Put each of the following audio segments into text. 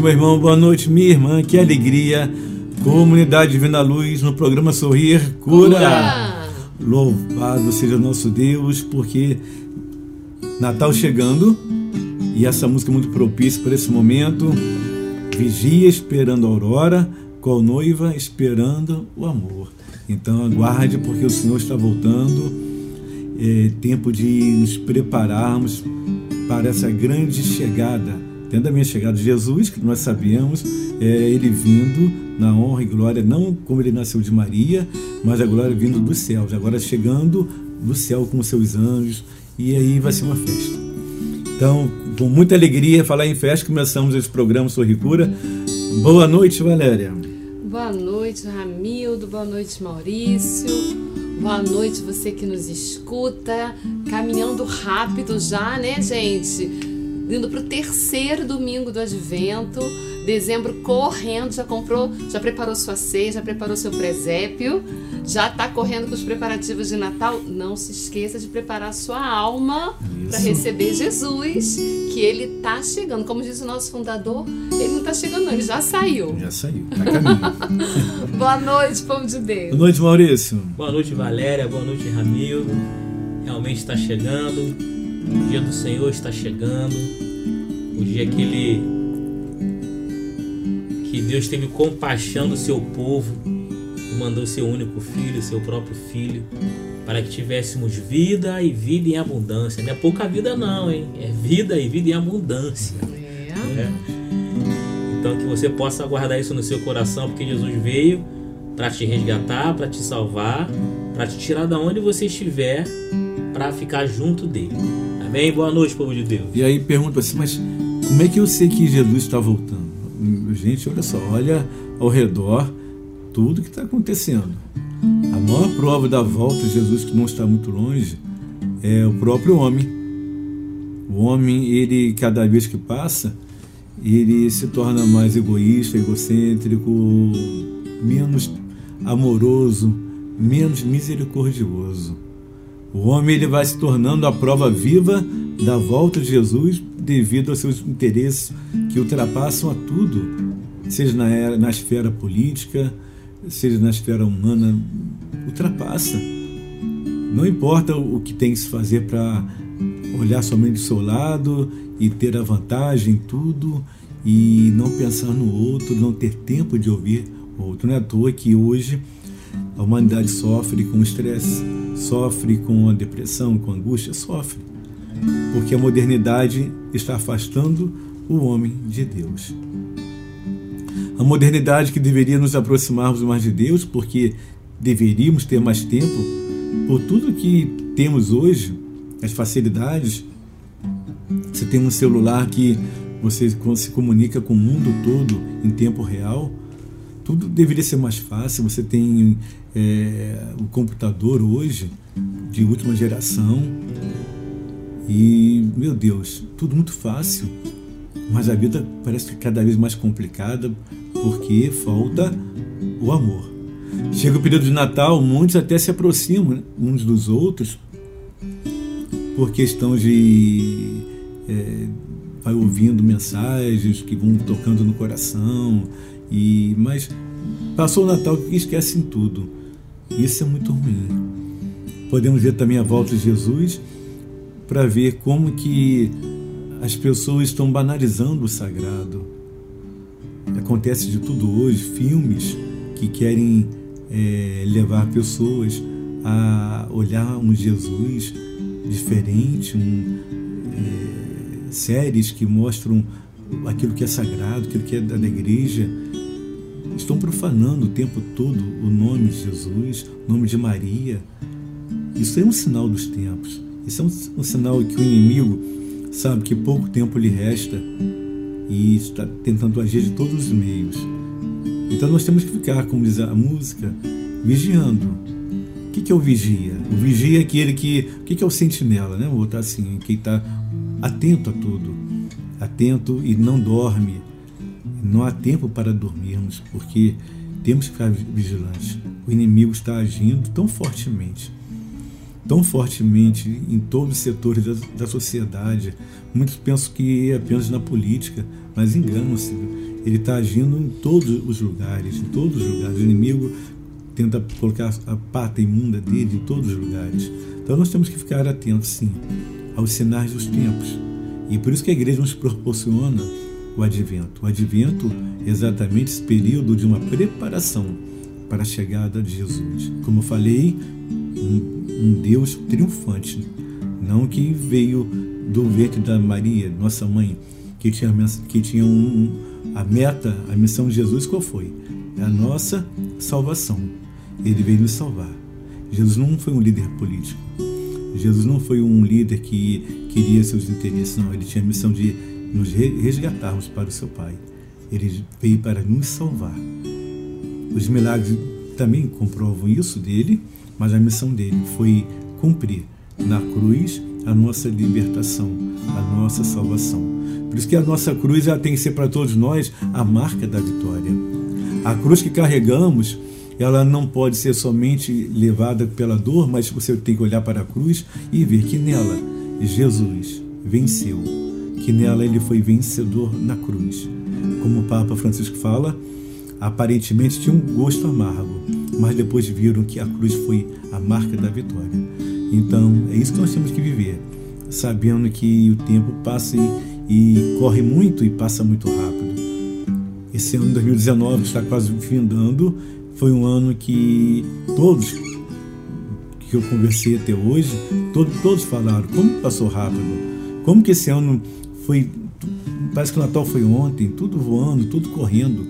Noite, meu irmão. Boa noite, minha irmã. Que alegria. Comunidade Divina Luz no programa Sorrir Cura. Cura. Louvado seja nosso Deus, porque Natal chegando e essa música é muito propícia para esse momento. Vigia esperando a aurora, qual noiva esperando o amor. Então aguarde, porque o Senhor está voltando. É tempo de nos prepararmos para essa grande chegada Tendo a minha chegada Jesus, que nós sabemos, é ele vindo na honra e glória, não como ele nasceu de Maria, mas a glória vindo dos céus, agora chegando do céu com os seus anjos, e aí vai ser uma festa. Então, com muita alegria, falar em festa, começamos esse programa Sorricura. Boa noite, Valéria. Boa noite, Ramildo. Boa noite, Maurício. Boa noite, você que nos escuta. Caminhando rápido já, né, gente? Indo para o terceiro domingo do Advento, dezembro correndo, já comprou, já preparou sua ceia, já preparou seu presépio, já está correndo com os preparativos de Natal. Não se esqueça de preparar sua alma para receber Jesus, que ele está chegando. Como diz o nosso fundador, ele não está chegando, não, ele já saiu. Já saiu, tá caminho. Boa noite, povo de Deus. Boa noite, Maurício. Boa noite, Valéria. Boa noite, Ramildo. Realmente está chegando o dia do Senhor está chegando. O dia que ele que Deus teve compaixão do seu povo e mandou seu único filho, seu próprio filho, para que tivéssemos vida e vida em abundância. Não é pouca vida não, hein? É vida e vida em abundância. É. É. Então que você possa guardar isso no seu coração, porque Jesus veio para te resgatar, para te salvar, para te tirar da onde você estiver, para ficar junto dele. Amém? Boa noite, povo de Deus. E aí pergunta assim, mas como é que eu sei que Jesus está voltando? Gente, olha só, olha ao redor tudo que está acontecendo. A maior prova da volta de Jesus, que não está muito longe, é o próprio homem. O homem, ele, cada vez que passa, ele se torna mais egoísta, egocêntrico, menos amoroso, menos misericordioso. O homem ele vai se tornando a prova viva da volta de Jesus devido aos seus interesses que ultrapassam a tudo, seja na, era, na esfera política, seja na esfera humana, ultrapassa. Não importa o que tem que se fazer para olhar somente do seu lado e ter a vantagem em tudo e não pensar no outro, não ter tempo de ouvir o outro. Não é à toa que hoje a humanidade sofre com estresse, sofre com a depressão, com a angústia, sofre. Porque a modernidade está afastando o homem de Deus. A modernidade que deveria nos aproximarmos mais de Deus, porque deveríamos ter mais tempo, por tudo que temos hoje, as facilidades. Você tem um celular que você se comunica com o mundo todo em tempo real tudo deveria ser mais fácil. Você tem é, o computador hoje de última geração e, meu Deus, tudo muito fácil. Mas a vida parece cada vez mais complicada porque falta o amor. Chega o período de Natal, muitos até se aproximam uns dos outros por questão de é, vai ouvindo mensagens que vão tocando no coração, e mas passou o Natal e esquecem tudo. Isso é muito ruim. Podemos ver também a volta de Jesus para ver como que as pessoas estão banalizando o sagrado. Acontece de tudo hoje, filmes que querem é, levar pessoas a olhar um Jesus diferente, um, é, séries que mostram aquilo que é sagrado, aquilo que é da igreja, estão profanando o tempo todo o nome de Jesus, o nome de Maria. Isso é um sinal dos tempos. Isso é um, um sinal que o inimigo sabe que pouco tempo lhe resta e está tentando agir de todos os meios. Então nós temos que ficar, como diz a música, vigiando. O que, é o vigia? O vigia é aquele que. O que, que é o sentinela, né? Vou botar assim, quem está atento a tudo, atento e não dorme. Não há tempo para dormirmos, porque temos que ficar vigilantes. O inimigo está agindo tão fortemente, tão fortemente em todos os setores da, da sociedade. Muitos pensam que é apenas na política, mas enganam-se. Ele está agindo em todos os lugares, em todos os lugares. O inimigo tenta colocar a pata imunda dele em todos os lugares. Então nós temos que ficar atentos, sim, aos sinais dos tempos. E por isso que a igreja nos proporciona o advento. O advento é exatamente esse período de uma preparação para a chegada de Jesus. Como falei, um, um Deus triunfante, não que veio do ventre da Maria, nossa mãe, que tinha, que tinha um, a meta, a missão de Jesus, qual foi? É a nossa salvação. Ele veio nos salvar. Jesus não foi um líder político. Jesus não foi um líder que queria seus interesses, não. Ele tinha a missão de nos resgatarmos para o seu Pai. Ele veio para nos salvar. Os milagres também comprovam isso dele, mas a missão dele foi cumprir na cruz a nossa libertação, a nossa salvação. Por isso que a nossa cruz ela tem que ser para todos nós a marca da vitória. A cruz que carregamos, ela não pode ser somente levada pela dor, mas você tem que olhar para a cruz e ver que nela Jesus venceu, que nela ele foi vencedor na cruz. Como o Papa Francisco fala, aparentemente tinha um gosto amargo, mas depois viram que a cruz foi a marca da vitória. Então, é isso que nós temos que viver, sabendo que o tempo passa e, e corre muito e passa muito rápido. Esse ano 2019 está quase findando, foi um ano que todos que eu conversei até hoje, todos, falaram como passou rápido, como que esse ano foi, parece que o Natal foi ontem, tudo voando, tudo correndo.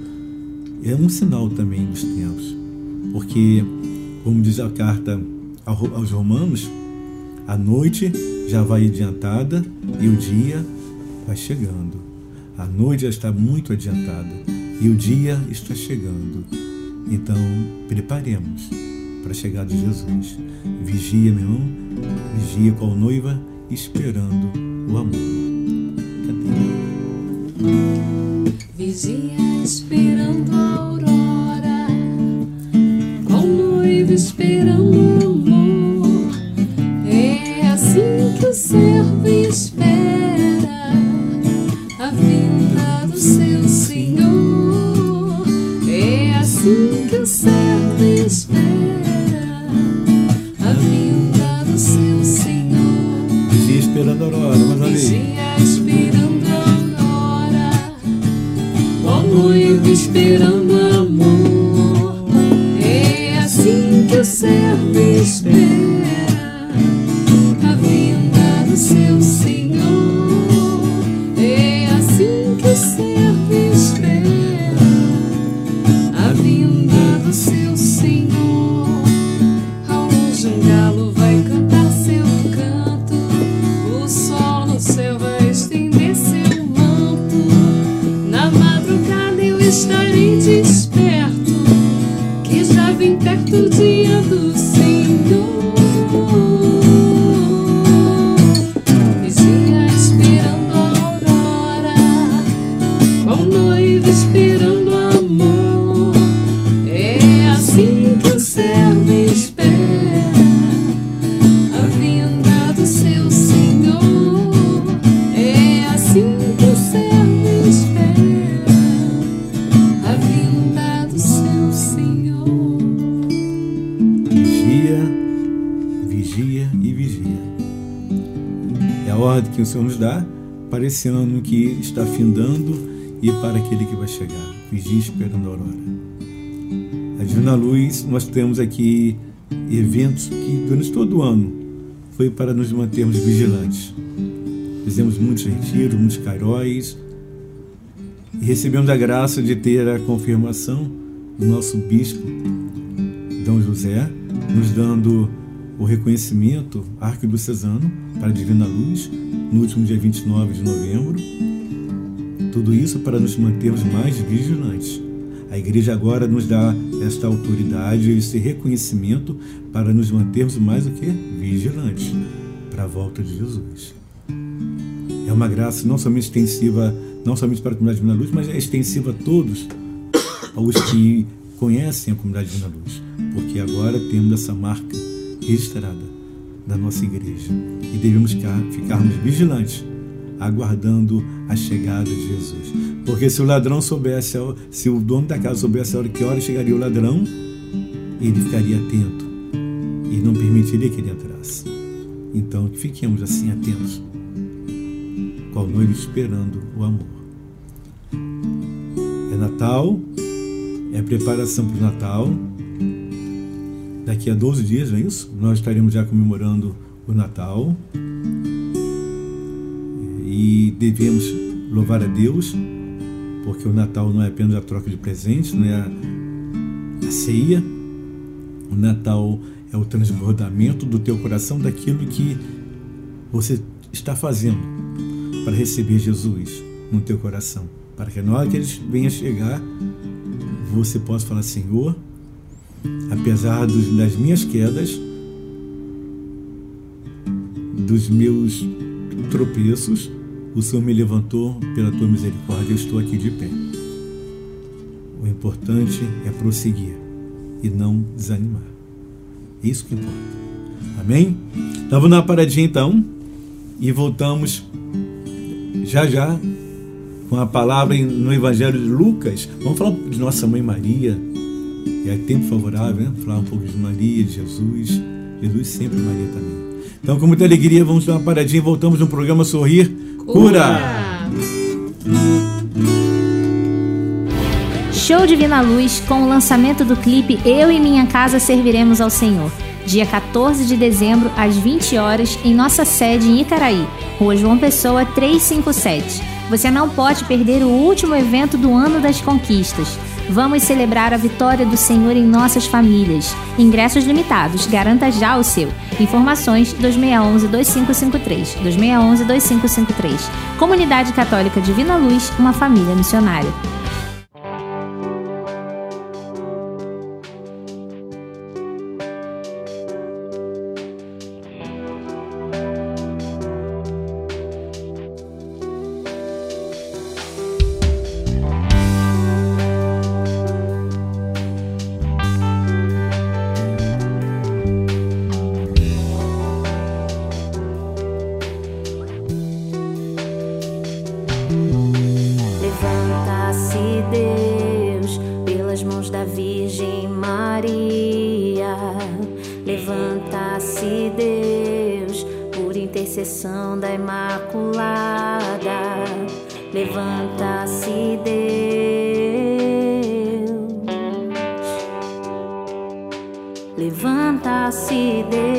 É um sinal também dos tempos, porque, como diz a carta aos Romanos, a noite já vai adiantada e o dia vai chegando. A noite já está muito adiantada e o dia está chegando. Então, preparemos para a chegada de Jesus. Vigia, meu irmão, vigia com a noiva esperando o amor. Vigia esperando a esperando amor. É assim que o servo espera a vinda do seu Senhor. É assim que o servo espera a vinda do seu Senhor. Vigia, vigia e vigia. É a ordem que o Senhor nos dá, parecendo que está findando e para aquele que vai chegar. Vigia esperando a aurora. A Divina Luz, nós temos aqui eventos que durante todo o ano foi para nos mantermos vigilantes. Fizemos muitos retiros, muitos cairóis e recebemos a graça de ter a confirmação do nosso bispo, D. José, nos dando o reconhecimento arquidiocesano para a Divina Luz no último dia 29 de novembro. Tudo isso para nos mantermos mais vigilantes. A igreja agora nos dá esta autoridade, esse reconhecimento para nos mantermos mais o que? Vigilantes para a volta de Jesus. É uma graça não somente extensiva, não somente para a comunidade Divina Luz, mas é extensiva a todos aos que conhecem a comunidade Divina Luz, porque agora temos essa marca registrada da nossa igreja e devemos ficar, ficarmos vigilantes, aguardando a chegada de Jesus. Porque se o ladrão soubesse, se o dono da casa soubesse a hora que hora chegaria o ladrão, ele ficaria atento e não permitiria que ele entrasse. Então, fiquemos assim atentos, qual noivo esperando o amor. É Natal, é preparação para o Natal. Daqui a 12 dias, não é isso? Nós estaremos já comemorando o Natal. Devemos louvar a Deus, porque o Natal não é apenas a troca de presentes, não é a, a ceia. O Natal é o transbordamento do teu coração daquilo que você está fazendo para receber Jesus no teu coração. Para que na hora que ele venha chegar, você possa falar, Senhor, apesar dos, das minhas quedas, dos meus tropeços, o Senhor me levantou pela tua misericórdia, eu estou aqui de pé. O importante é prosseguir e não desanimar. É isso que importa. Amém? Então vamos dar uma paradinha então e voltamos já já com a palavra no Evangelho de Lucas. Vamos falar de Nossa Mãe Maria. É tempo favorável, né? Falar um pouco de Maria, de Jesus. Jesus sempre Maria também. Então, com muita alegria, vamos dar uma paradinha e voltamos no programa Sorrir Cura. Show Divina Luz com o lançamento do clipe Eu e Minha Casa Serviremos ao Senhor. Dia 14 de dezembro, às 20 horas, em nossa sede em Icaraí, Rua João Pessoa 357. Você não pode perder o último evento do Ano das Conquistas. Vamos celebrar a vitória do Senhor em nossas famílias. Ingressos limitados, garanta já o seu. Informações 2611-2553. 2611-2553. Comunidade Católica Divina Luz, uma família missionária. I see this.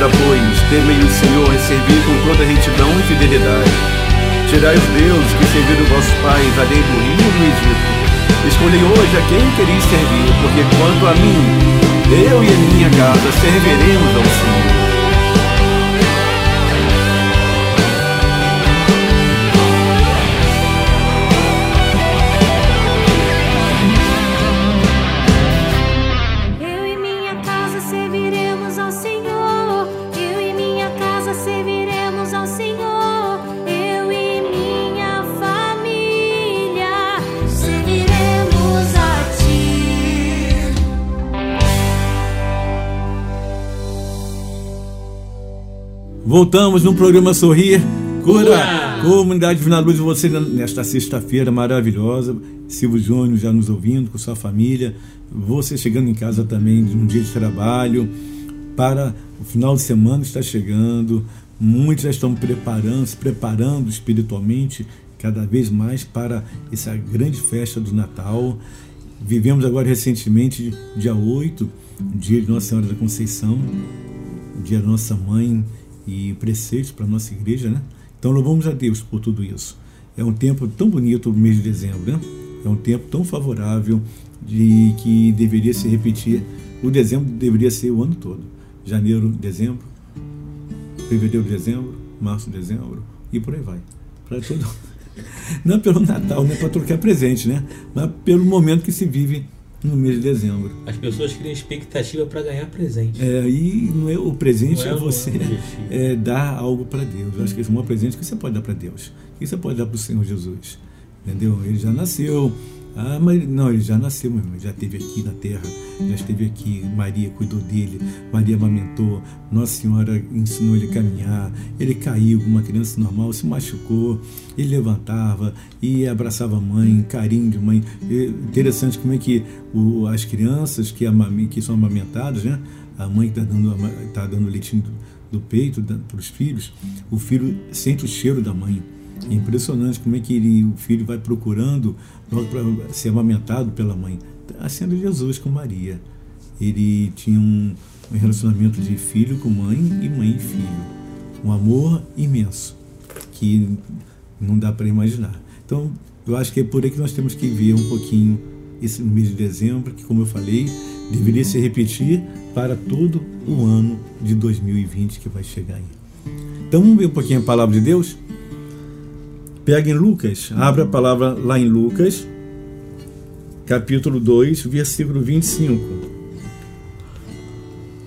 Agora, pois, temei o Senhor e servi com toda retidão e fidelidade. Tirai os deuses que serviram vossos pais além do rio do Egito. Escolhi hoje a quem quereis servir, porque quanto a mim, eu e a minha casa serviremos ao Senhor. Voltamos no programa Sorrir. Cura, Comunidade Vina Luz, você nesta sexta-feira maravilhosa. Silvio Júnior já nos ouvindo com sua família. Você chegando em casa também num dia de trabalho. Para o final de semana está chegando. Muitos já estão preparando, se preparando espiritualmente cada vez mais para essa grande festa do Natal. Vivemos agora recentemente, dia 8, dia de Nossa Senhora da Conceição, dia da Nossa Mãe e preceitos para a nossa igreja, né? Então louvamos a Deus por tudo isso. É um tempo tão bonito o mês de dezembro, né? É um tempo tão favorável de que deveria se repetir. O dezembro deveria ser o ano todo. Janeiro, dezembro, fevereiro, dezembro, março, dezembro e por aí vai. Para todo. Não pelo Natal, não é para trocar presente, né? Mas pelo momento que se vive no mês de dezembro. As pessoas criam expectativa para ganhar presente. É, e não é, o presente é, é, você é, dar algo para Deus. Eu acho que esse é o maior presente que você pode dar para Deus. Que você pode dar para o Senhor Jesus. Entendeu? Ele já nasceu, ah, mas não, ele já nasceu, meu irmão, já esteve aqui na terra, já esteve aqui. Maria cuidou dele, Maria amamentou, Nossa Senhora ensinou ele a caminhar. Ele caiu, uma criança normal, se machucou, ele levantava e abraçava a mãe, carinho de mãe. E interessante como é que o, as crianças que, amam, que são amamentadas, né? A mãe está dando, tá dando leitinho do, do peito para os filhos, o filho sente o cheiro da mãe é impressionante como é que ele, o filho vai procurando para ser amamentado pela mãe. De Jesus com Maria. Ele tinha um, um relacionamento de filho com mãe e mãe e filho. Um amor imenso que não dá para imaginar. Então, eu acho que é por aí que nós temos que ver um pouquinho esse mês de dezembro, que, como eu falei, deveria se repetir para todo o ano de 2020 que vai chegar aí. Então, vamos ver um pouquinho a palavra de Deus? Pega em Lucas, abra a palavra lá em Lucas, capítulo 2, versículo 25.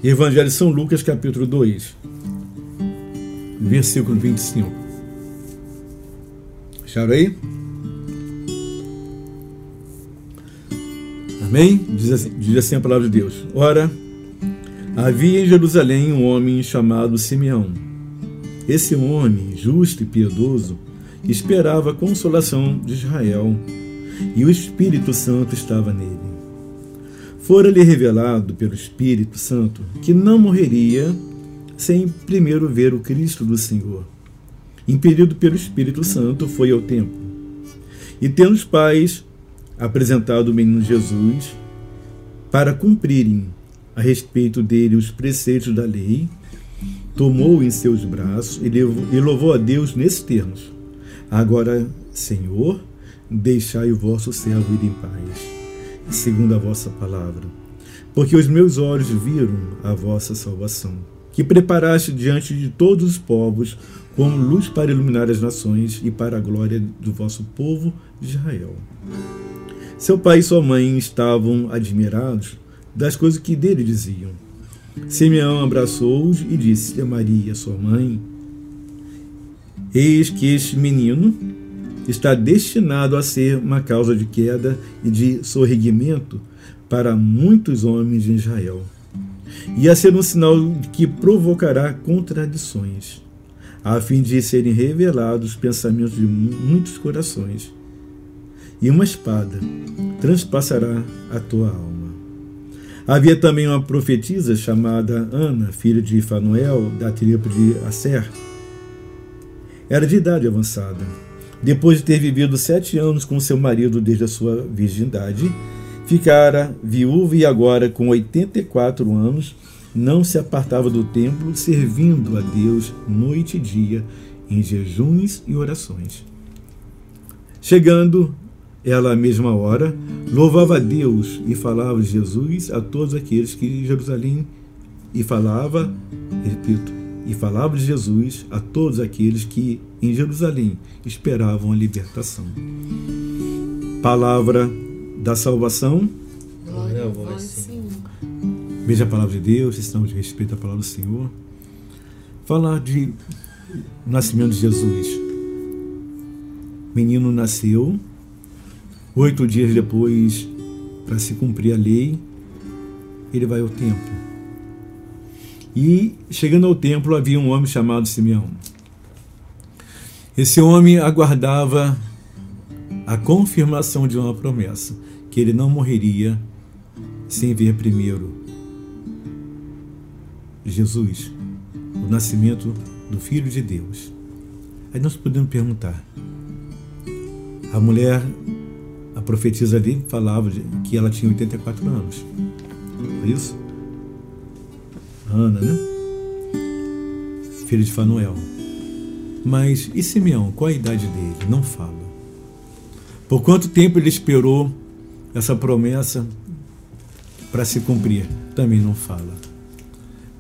Evangelho de São Lucas, capítulo 2, versículo 25. Acharam aí? Amém? Diz assim, diz assim a palavra de Deus. Ora, havia em Jerusalém um homem chamado Simeão. Esse homem, justo e piedoso, esperava a consolação de Israel, e o Espírito Santo estava nele. Fora-lhe revelado pelo Espírito Santo que não morreria sem primeiro ver o Cristo do Senhor. Impedido pelo Espírito Santo, foi ao templo. E tendo os pais apresentado o menino Jesus para cumprirem a respeito dele os preceitos da lei, tomou-o em seus braços e louvou a Deus nesses termos: Agora, Senhor, deixai o vosso servo ir em paz, segundo a vossa palavra. Porque os meus olhos viram a vossa salvação, que preparaste diante de todos os povos como luz para iluminar as nações e para a glória do vosso povo Israel. Seu pai e sua mãe estavam admirados das coisas que dele diziam. Simeão abraçou-os e disse a Maria, sua mãe: Eis que este menino está destinado a ser uma causa de queda e de sorriguimento para muitos homens de Israel, e a ser um sinal que provocará contradições, a fim de serem revelados os pensamentos de muitos corações. E uma espada transpassará a tua alma. Havia também uma profetisa chamada Ana, filha de Fanuel, da tribo de Asser, era de idade avançada. Depois de ter vivido sete anos com seu marido desde a sua virgindade, ficara viúva e agora, com 84 anos, não se apartava do templo, servindo a Deus noite e dia, em jejuns e orações. Chegando ela à mesma hora, louvava a Deus e falava de Jesus a todos aqueles que em Jerusalém e falava, repito, e falava de Jesus a todos aqueles que em Jerusalém esperavam a libertação. Palavra da salvação. Glória a vós, Senhor. Veja a palavra de Deus, estamos de respeito à palavra do Senhor. Falar de nascimento de Jesus. Menino nasceu, oito dias depois, para se cumprir a lei, ele vai ao templo. E, chegando ao templo, havia um homem chamado Simeão. Esse homem aguardava a confirmação de uma promessa, que ele não morreria sem ver primeiro Jesus, o nascimento do Filho de Deus. Aí nós podemos perguntar: a mulher, a profetisa ali, falava que ela tinha 84 anos. Foi isso? Ana, né? Filho de Fanuel. Mas e Simeão? Qual a idade dele? Não fala. Por quanto tempo ele esperou essa promessa para se cumprir? Também não fala.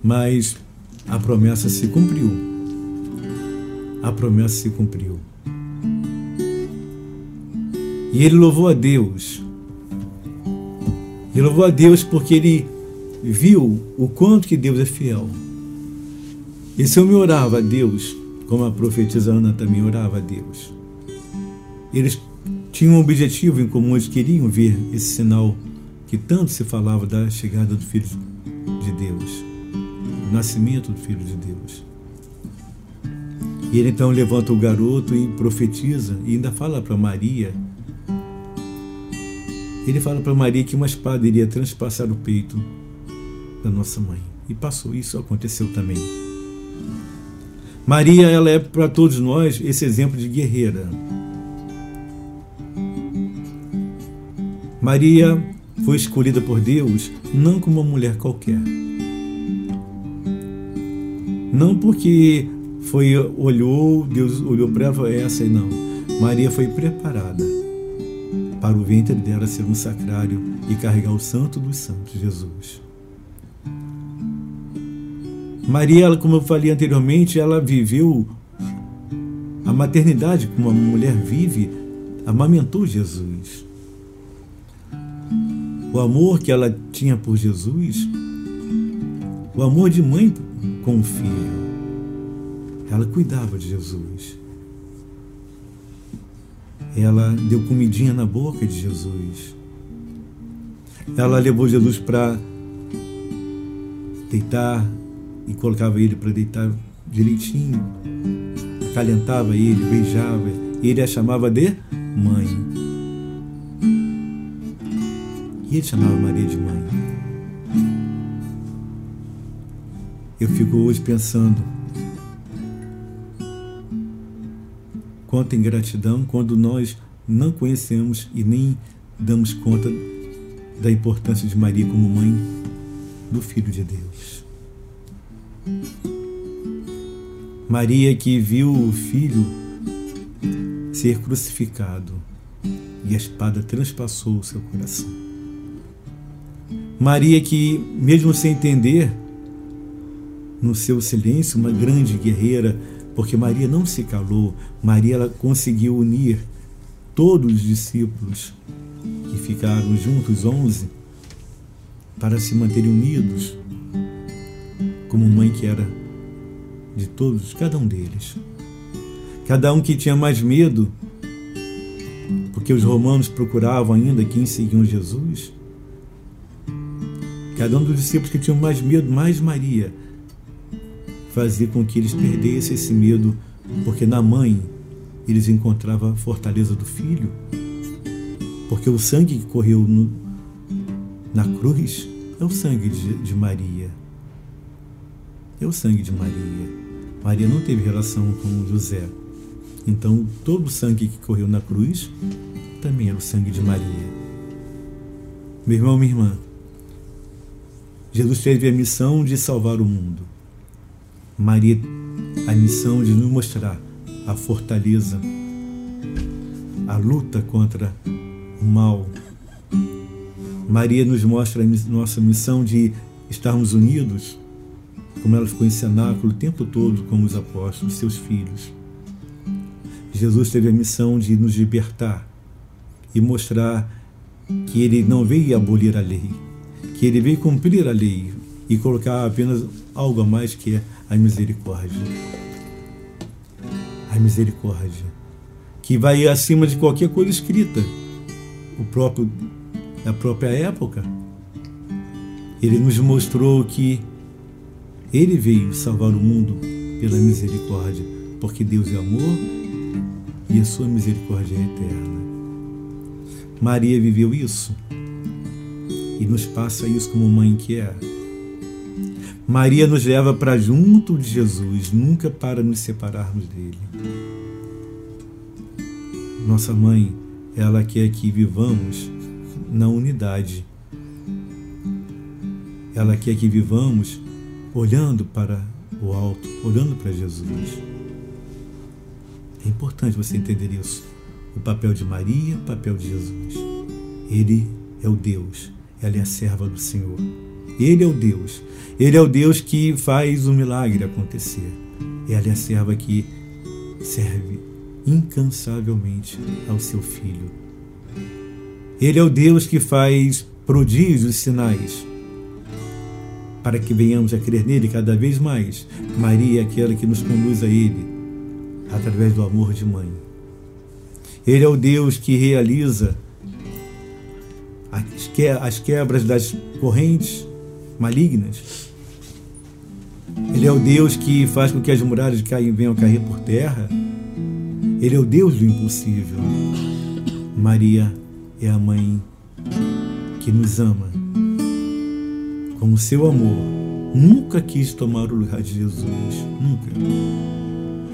Mas a promessa se cumpriu. A promessa se cumpriu. E ele louvou a Deus. Ele louvou a Deus porque ele viu o quanto que Deus é fiel. Esse homem orava a Deus, como a profetisa Ana também orava a Deus. Eles tinham um objetivo em comum, eles queriam ver esse sinal que tanto se falava da chegada do Filho de Deus, do nascimento do Filho de Deus. E ele então levanta o garoto e profetiza, e ainda fala para Maria. Ele fala para Maria que uma espada iria transpassar o peito da nossa mãe. E passou, isso aconteceu também. Maria, ela é para todos nós esse exemplo de guerreira. Maria foi escolhida por Deus não como uma mulher qualquer. Não porque foi olhou, Deus olhou para ela e é essa aí não. Maria foi preparada para o ventre dela ser um sacrário e carregar o santo dos santos, Jesus. Maria, como eu falei anteriormente, ela viveu a maternidade como uma mulher vive, amamentou Jesus. O amor que ela tinha por Jesus, o amor de mãe com o filho. Ela cuidava de Jesus. Ela deu comidinha na boca de Jesus. Ela levou Jesus para deitar e colocava ele para deitar direitinho, acalentava ele, beijava, e ele a chamava de mãe. E ele chamava Maria de mãe. Eu fico hoje pensando quanta ingratidão quando nós não conhecemos e nem damos conta da importância de Maria como mãe do Filho de Deus. Maria que viu o filho ser crucificado e a espada transpassou o seu coração. Maria que, mesmo sem entender, no seu silêncio, uma grande guerreira, porque Maria não se calou, Maria ela conseguiu unir todos os discípulos que ficaram juntos, onze, para se manterem unidos como mãe que era de todos, cada um deles. Cada um que tinha mais medo, porque os romanos procuravam ainda quem seguiam Jesus. Cada um dos discípulos que tinham mais medo, mais Maria, fazia com que eles perdessem esse medo, porque na mãe eles encontravam a fortaleza do filho, porque o sangue que correu no, na cruz é o sangue de, de Maria é o sangue de Maria. Maria não teve relação com José. Então, todo o sangue que correu na cruz também era o sangue de Maria. Meu irmão, minha irmã, Jesus teve a missão de salvar o mundo. Maria, a missão de nos mostrar a fortaleza, a luta contra o mal. Maria nos mostra a nossa missão de estarmos unidos, como ela ficou em cenáculo o tempo todo, como os apóstolos, seus filhos. Jesus teve a missão de nos libertar e mostrar que ele não veio abolir a lei, que ele veio cumprir a lei e colocar apenas algo a mais que é a misericórdia. A misericórdia, que vai acima de qualquer coisa escrita. O próprio da própria época, ele nos mostrou que ele veio salvar o mundo pela misericórdia, porque Deus é amor e a sua misericórdia é eterna. Maria viveu isso e nos passa isso como mãe que é. Maria nos leva para junto de Jesus, nunca para nos separarmos dele. Nossa mãe, ela quer que vivamos na unidade. Ela quer que vivamos olhando para o alto, olhando para Jesus. É importante você entender isso. O papel de Maria, o papel de Jesus. Ele é o Deus, ela é a serva do Senhor. Ele é o Deus. Ele é o Deus que faz o milagre acontecer. Ela é a serva que serve incansavelmente ao seu filho. Ele é o Deus que faz prodígios, sinais, para que venhamos a crer nele cada vez mais. Maria é aquela que nos conduz a ele através do amor de mãe. Ele é o Deus que realiza as quebras das correntes malignas. Ele é o Deus que faz com que as muralhas caem, venham a cair por terra. Ele é o Deus do impossível. Maria é a mãe que nos ama. Com o seu amor, nunca quis tomar o lugar de Jesus. Nunca.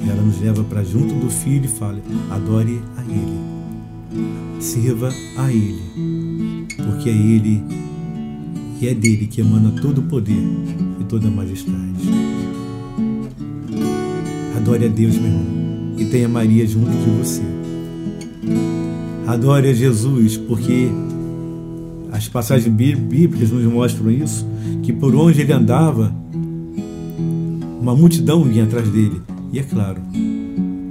Ela nos leva para junto do Filho e fala: adore a Ele. Sirva a Ele. Porque é Ele e é dele que emana todo o poder e toda a majestade. Adore a Deus, meu irmão, e tenha Maria junto de você. Adore a Jesus, porque as passagens bíblicas nos mostram isso, que por onde ele andava, uma multidão vinha atrás dele. E é claro,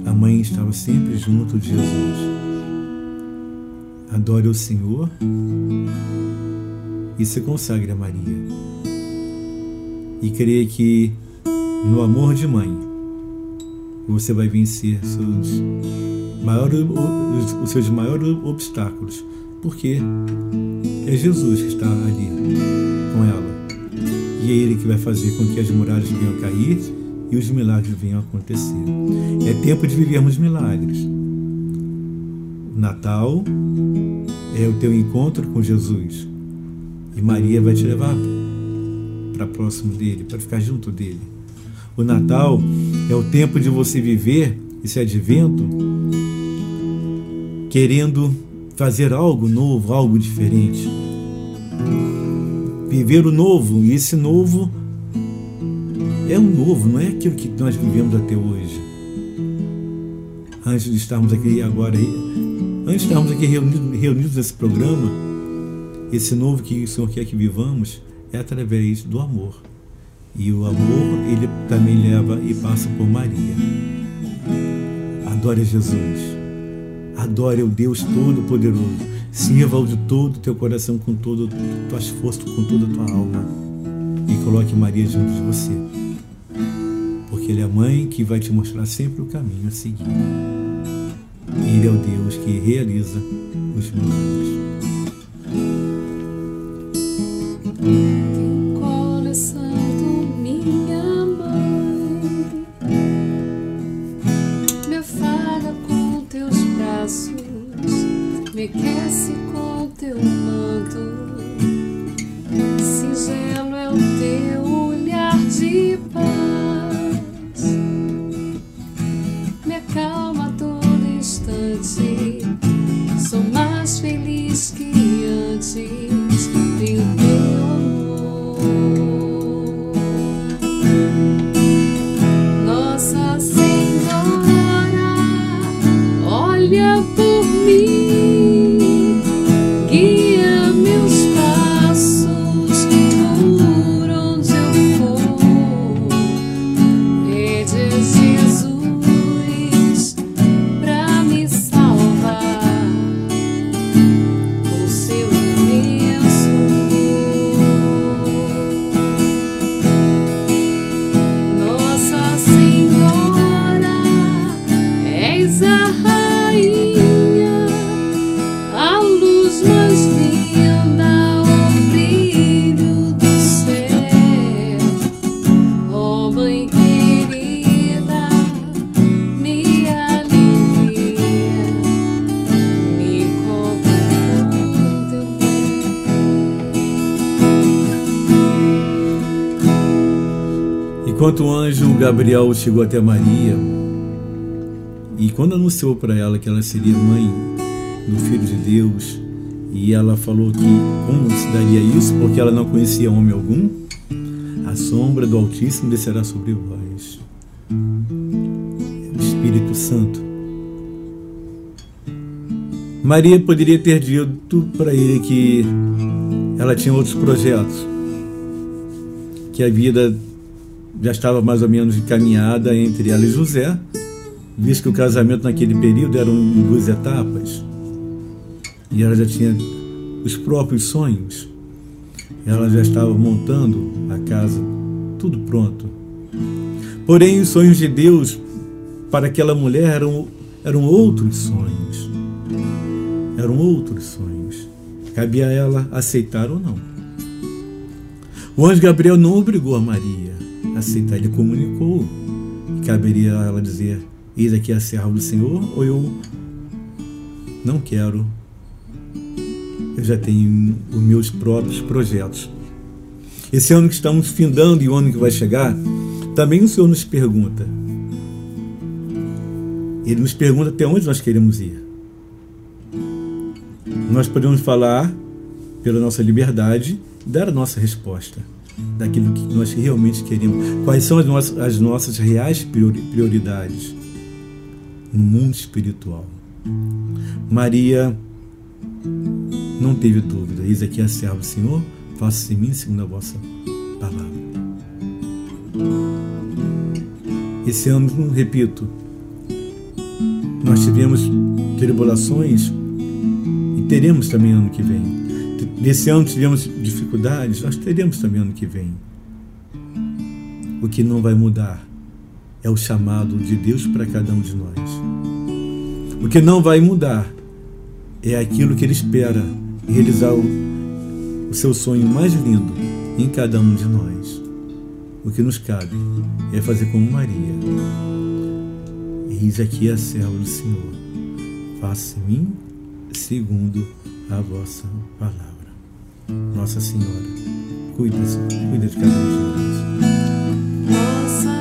a mãe estava sempre junto de Jesus. Adore o Senhor e se consagre a Maria. E creia que no amor de mãe você vai vencer seus maiores, os seus maiores obstáculos, porque é Jesus que está ali com ela. E é Ele que vai fazer com que as muralhas venham a cair e os milagres venham a acontecer. É tempo de vivermos milagres. O Natal é o teu encontro com Jesus. E Maria vai te levar para próximo dele, para ficar junto dele. O Natal é o tempo de você viver esse advento querendo fazer algo novo, algo diferente. Viver o novo, e esse novo é um novo, não é aquilo que nós vivemos até hoje. Antes de estarmos aqui agora, antes de estarmos aqui reunidos, reunidos nesse programa, esse novo que o Senhor quer que vivamos é através do amor. E o amor, ele também leva e passa por Maria. Adore Jesus. Adore o Deus Todo-Poderoso. Sirva-o de todo o teu coração, com todas as tuas forças, com toda a tua alma. E coloque Maria junto de você. Porque Ele é a mãe que vai te mostrar sempre o caminho a seguir. Ele é o Deus que realiza os milagres. Gabriel chegou até Maria e quando anunciou para ela que ela seria mãe do Filho de Deus, e ela falou que como se daria isso, porque ela não conhecia homem algum, a sombra do Altíssimo descerá sobre vós. O Espírito Santo. Maria poderia ter dito para ele que ela tinha outros projetos, que a vida já estava mais ou menos encaminhada entre ela e José, visto que o casamento naquele período era em duas etapas. E ela já tinha os próprios sonhos. Ela já estava montando a casa, tudo pronto. Porém, os sonhos de Deus para aquela mulher eram, eram outros sonhos. Eram outros sonhos. Cabia a ela aceitar ou não. O anjo Gabriel não obrigou a Maria aceitar, ele comunicou. Caberia a ela dizer: Eis aqui a serva do Senhor, ou eu não quero. Eu já tenho os meus próprios projetos. Esse ano que estamos findando e o ano que vai chegar, também o Senhor nos pergunta. Ele nos pergunta até onde nós queremos ir. Nós podemos falar pela nossa liberdade, dar a nossa resposta daquilo que nós realmente queremos. Quais são as nossas, as nossas reais prioridades? no mundo espiritual. Maria não teve dúvida. Eis aqui a serva Senhor, faça-se em mim segundo a vossa palavra. Esse ano, repito, nós tivemos tribulações e teremos também ano que vem. Nesse ano tivemos dificuldades, nós teremos também ano que vem. O que não vai mudar é o chamado de Deus para cada um de nós. O que não vai mudar é aquilo que Ele espera realizar o, o seu sonho mais lindo em cada um de nós. O que nos cabe é fazer como Maria. Eis aqui a serva do Senhor. Faça em mim segundo a vossa palavra. Nossa Senhora, cuida-se, cuida de cada um de nós.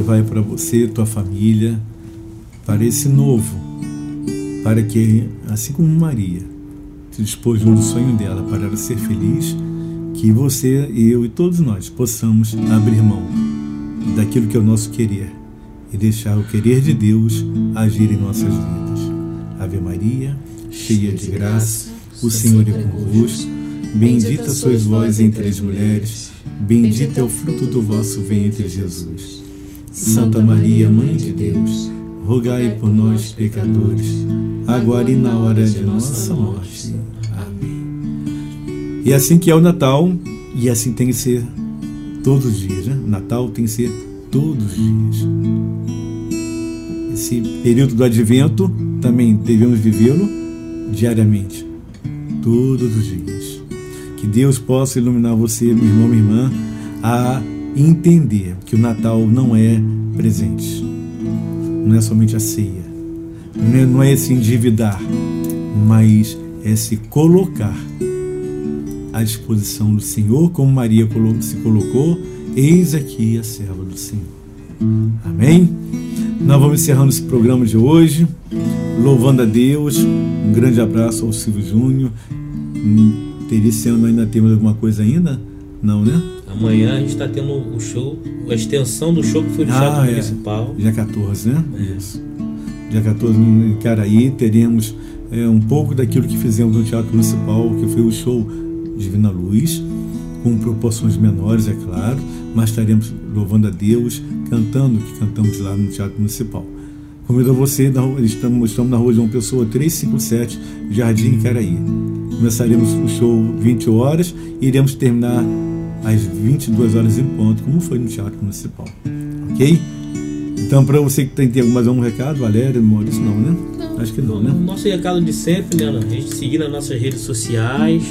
Vai para você, tua família, para esse novo, para que, assim como Maria se dispôs no sonho dela para ela ser feliz, que você, eu e todos nós possamos abrir mão daquilo que é o nosso querer e deixar o querer de Deus agir em nossas vidas. Ave Maria, cheia de graça, o Senhor é convosco. Bendita sois vós entre as mulheres, bendito é o fruto do vosso ventre, Jesus. Santa Maria, Mãe de Deus, rogai por nós, pecadores, agora e na hora de nossa morte. Amém. E assim que é o Natal, e assim tem que ser todos os dias, né? Natal tem que ser todos os dias. Esse período do advento também devemos vivê-lo diariamente, todos os dias. Que Deus possa iluminar você, meu irmão, minha irmã, a entender que o Natal não é presente, não é somente a ceia, não é, não é se endividar, mas é se colocar à disposição do Senhor, como Maria se colocou, eis aqui a serva do Senhor. Amém? Nós vamos encerrando esse programa de hoje, louvando a Deus. Um grande abraço ao Silvio Júnior. Teria esse ano ainda temos alguma coisa ainda? Não, né? Amanhã a gente está tendo o show, a extensão do show que foi no Ah, Teatro é. Municipal. Dia 14, né? É. Isso. Dia 14 em Caraí teremos é, um pouco daquilo que fizemos no Teatro Municipal, que foi o show Divina Luz, com proporções menores, é claro, mas estaremos louvando a Deus, cantando o que cantamos lá no Teatro Municipal. Convido você, estamos, estamos na rua João Pessoa 357, Jardim Caraí. Começaremos o show 20 horas e iremos terminar às 22 horas em ponto, como foi no Teatro Municipal. Ok? Então, para você que tem, tem mais algum recado, Valéria, Maurício, não, né? Acho que não, né? O nosso recado de sempre, né? A gente seguir nas nossas redes sociais,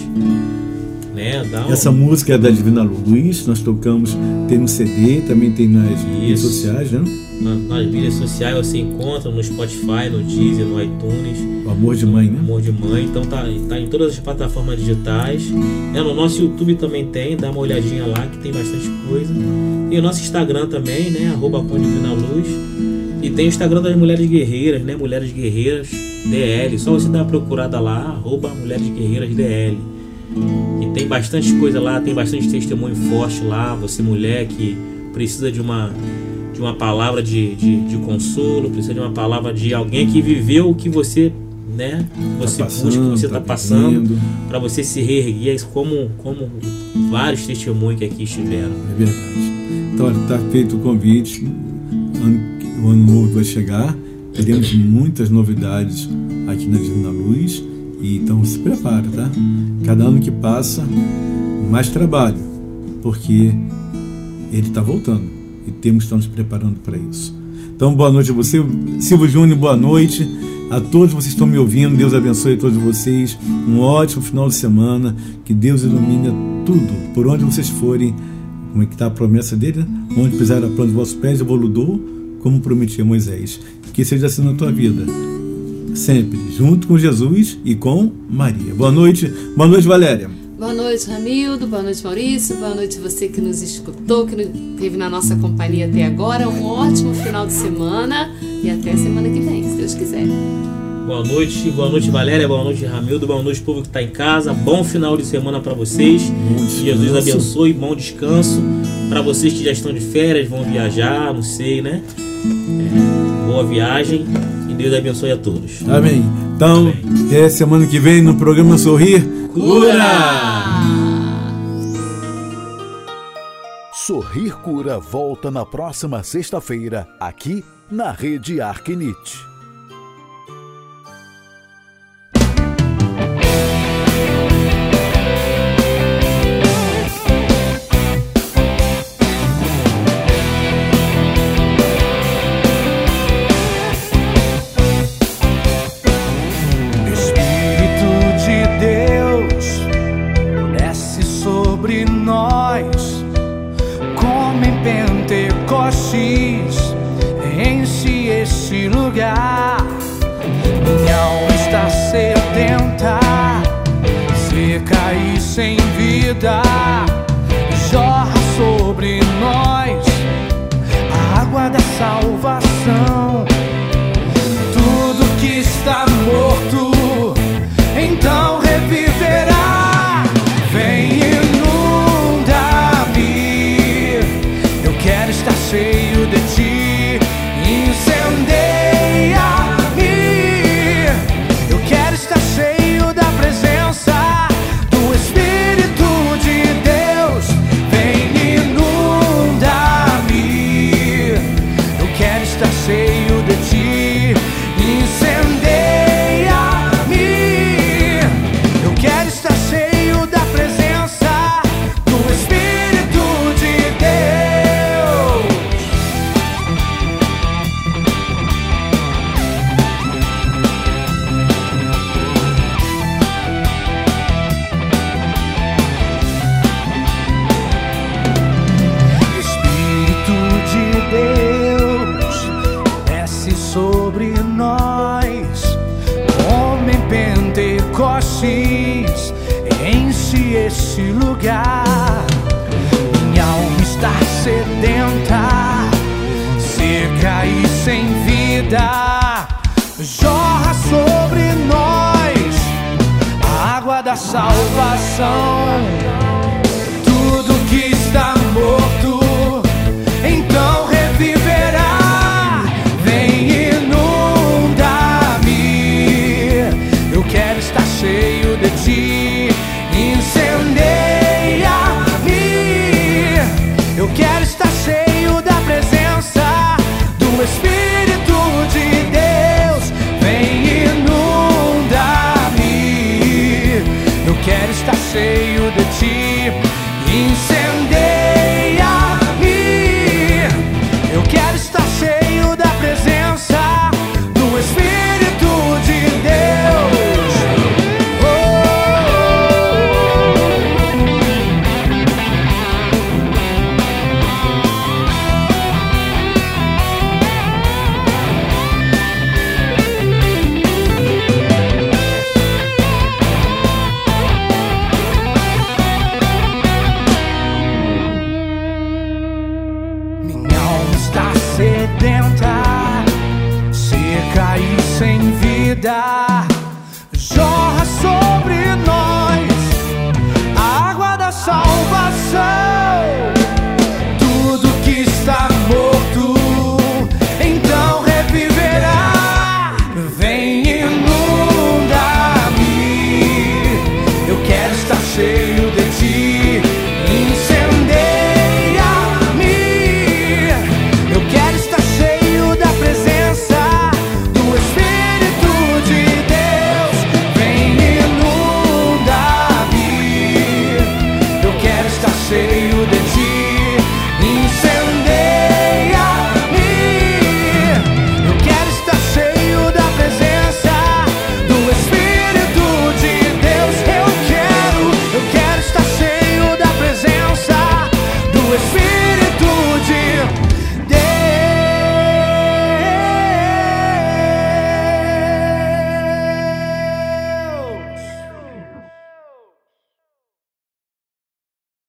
né? Um- Essa música é da Divina Luz, nós tocamos, tem no CD, também tem nas redes Isso. sociais, né? Na- nas mídias sociais você encontra no Spotify, no Deezer, no iTunes. O Amor de Mãe, né? Amor de Mãe, então tá, tá em todas as plataformas digitais. Né? No nosso YouTube também tem, dá uma olhadinha lá que tem bastante coisa. E o nosso Instagram também, né? Arroba Luz. E tem o Instagram das Mulheres Guerreiras, né? Mulheres Guerreiras DL. Só você dar uma procurada lá, arroba Mulheres Guerreiras DL. E tem bastante coisa lá, tem bastante testemunho forte lá. Você mulher que precisa de uma de uma palavra de, de, de consolo, precisa de uma palavra de alguém que viveu o que você, né? Você Tá busca, o que você está tá passando, para você se reerguer, como como vários testemunhos que aqui estiveram. É verdade. Então, está feito o convite. O ano novo vai chegar. Teremos muitas novidades aqui na Divina Luz. E então se prepara, tá? Cada ano que passa, mais trabalho. Porque ele está voltando. E temos que estar nos preparando para isso. Então, boa noite a você. Silvio Júnior, boa noite. A todos vocês que estão me ouvindo, Deus abençoe todos vocês. Um ótimo final de semana. Que Deus ilumine tudo. Por onde vocês forem, como é que está a promessa dele? né? Onde pisar a planta dos vossos pés, eu vou como prometia Moisés. Que seja assim na tua vida. Sempre, junto com Jesus e com Maria. Boa noite. Boa noite, Valéria. Boa noite, Ramildo. Boa noite, Maurício. Boa noite, você que nos escutou, que esteve na nossa companhia até agora. Um ótimo final de semana e até semana que vem, se Deus quiser. Boa noite, boa noite Valéria, boa noite Ramildo, boa noite povo que está em casa. Bom final de semana para vocês. descanso. Jesus abençoe, bom descanso para vocês que já estão de férias, vão viajar, não sei, né? É, boa viagem Deus abençoe a todos. Amém. Então, Amém. até semana que vem no programa Sorrir. Cura! Sorrir Cura volta na próxima sexta-feira, aqui na Rede Arquinite.